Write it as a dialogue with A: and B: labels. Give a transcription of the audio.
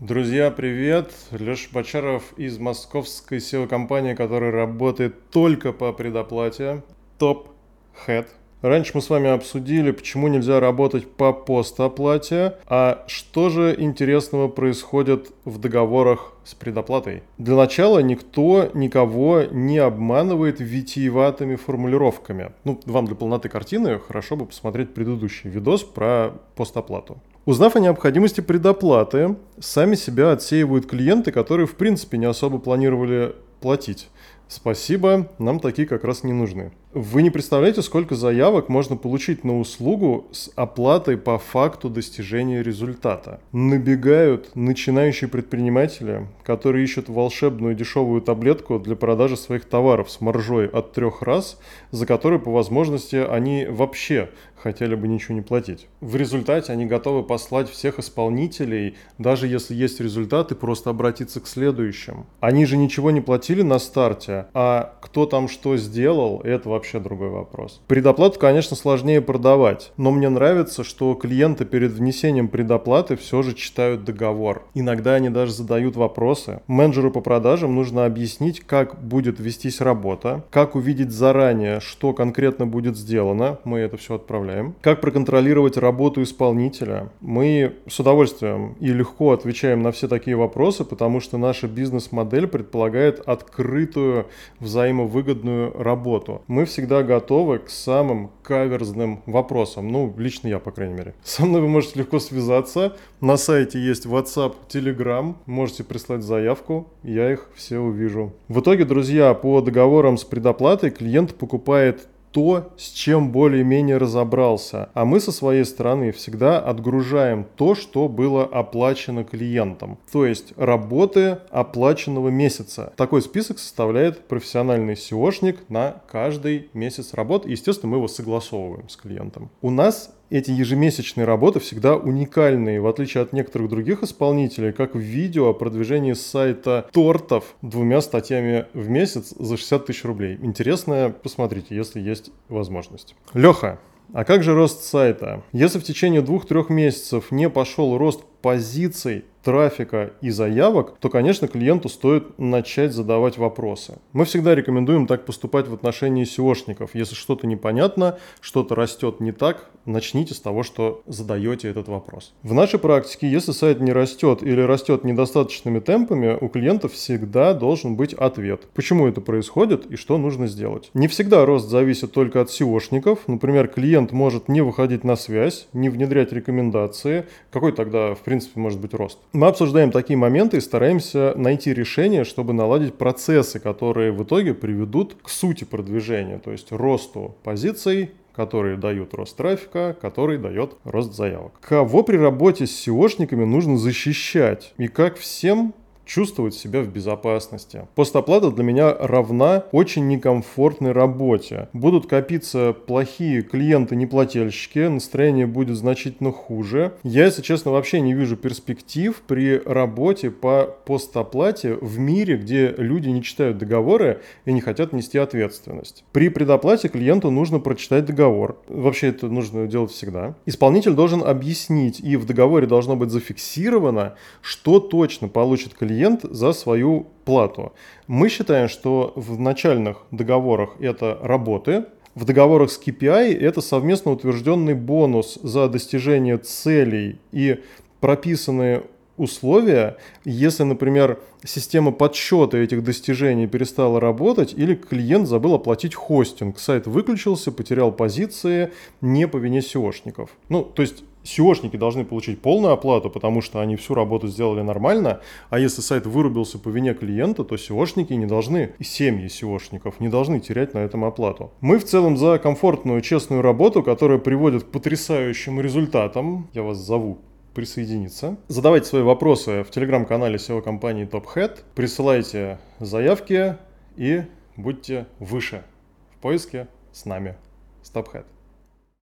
A: Друзья, привет! Леша Бочаров из московской SEO-компании, которая работает только по предоплате. Top Head. Раньше мы с вами обсудили, почему нельзя работать по постоплате, а что же интересного происходит в договорах с предоплатой. Для начала никто никого не обманывает витиеватыми формулировками. Ну, вам для полноты картины хорошо бы посмотреть предыдущий видос про постоплату. Узнав о необходимости предоплаты, сами себя отсеивают клиенты, которые в принципе не особо планировали платить. Спасибо, нам такие как раз не нужны. Вы не представляете, сколько заявок можно получить на услугу с оплатой по факту достижения результата. Набегают начинающие предприниматели, которые ищут волшебную дешевую таблетку для продажи своих товаров с маржой от трех раз, за которую по возможности они вообще хотели бы ничего не платить. В результате они готовы послать всех исполнителей, даже если есть результаты, просто обратиться к следующим. Они же ничего не платили на старте, а кто там что сделал, это вообще другой вопрос. Предоплату, конечно, сложнее продавать, но мне нравится, что клиенты перед внесением предоплаты все же читают договор. Иногда они даже задают вопросы. Менеджеру по продажам нужно объяснить, как будет вестись работа, как увидеть заранее, что конкретно будет сделано, мы это все отправляем, как проконтролировать работу исполнителя. Мы с удовольствием и легко отвечаем на все такие вопросы, потому что наша бизнес-модель предполагает открытую взаимовыгодную работу. Мы всегда готовы к самым каверзным вопросам. Ну, лично я, по крайней мере. Со мной вы можете легко связаться. На сайте есть WhatsApp, Telegram. Можете прислать заявку. Я их все увижу. В итоге, друзья, по договорам с предоплатой клиент покупает то, с чем более-менее разобрался. А мы со своей стороны всегда отгружаем то, что было оплачено клиентом. То есть работы оплаченного месяца. Такой список составляет профессиональный SEOшник на каждый месяц работ. Естественно, мы его согласовываем с клиентом. У нас эти ежемесячные работы всегда уникальные, в отличие от некоторых других исполнителей, как в видео о продвижении сайта тортов двумя статьями в месяц за 60 тысяч рублей. Интересно, посмотрите, если есть возможность. Леха, а как же рост сайта? Если в течение двух-трех месяцев не пошел рост позиций, трафика и заявок, то, конечно, клиенту стоит начать задавать вопросы. Мы всегда рекомендуем так поступать в отношении SEOшников. Если что-то непонятно, что-то растет не так, начните с того, что задаете этот вопрос. В нашей практике, если сайт не растет или растет недостаточными темпами, у клиентов всегда должен быть ответ. Почему это происходит и что нужно сделать? Не всегда рост зависит только от SEOшников. Например, клиент может не выходить на связь, не внедрять рекомендации. Какой тогда, в принципе, может быть рост? Мы обсуждаем такие моменты и стараемся найти решение, чтобы наладить процессы, которые в итоге приведут к сути продвижения, то есть росту позиций, которые дают рост трафика, который дает рост заявок. Кого при работе с SEOшниками нужно защищать и как всем чувствовать себя в безопасности. Постоплата для меня равна очень некомфортной работе. Будут копиться плохие клиенты-неплательщики, настроение будет значительно хуже. Я, если честно, вообще не вижу перспектив при работе по постоплате в мире, где люди не читают договоры и не хотят нести ответственность. При предоплате клиенту нужно прочитать договор. Вообще это нужно делать всегда. Исполнитель должен объяснить, и в договоре должно быть зафиксировано, что точно получит клиент клиент за свою плату. Мы считаем, что в начальных договорах это работы, в договорах с KPI это совместно утвержденный бонус за достижение целей и прописанные условия, если, например, система подсчета этих достижений перестала работать или клиент забыл оплатить хостинг, сайт выключился, потерял позиции не по вине SEOшников. Ну, то есть SEOшники должны получить полную оплату, потому что они всю работу сделали нормально, а если сайт вырубился по вине клиента, то SEOшники не должны, и семьи SEOшников не должны терять на этом оплату. Мы в целом за комфортную, честную работу, которая приводит к потрясающим результатам. Я вас зову присоединиться. Задавайте свои вопросы в телеграм-канале SEO-компании TopHead, присылайте заявки и будьте выше в поиске с нами, с TopHead.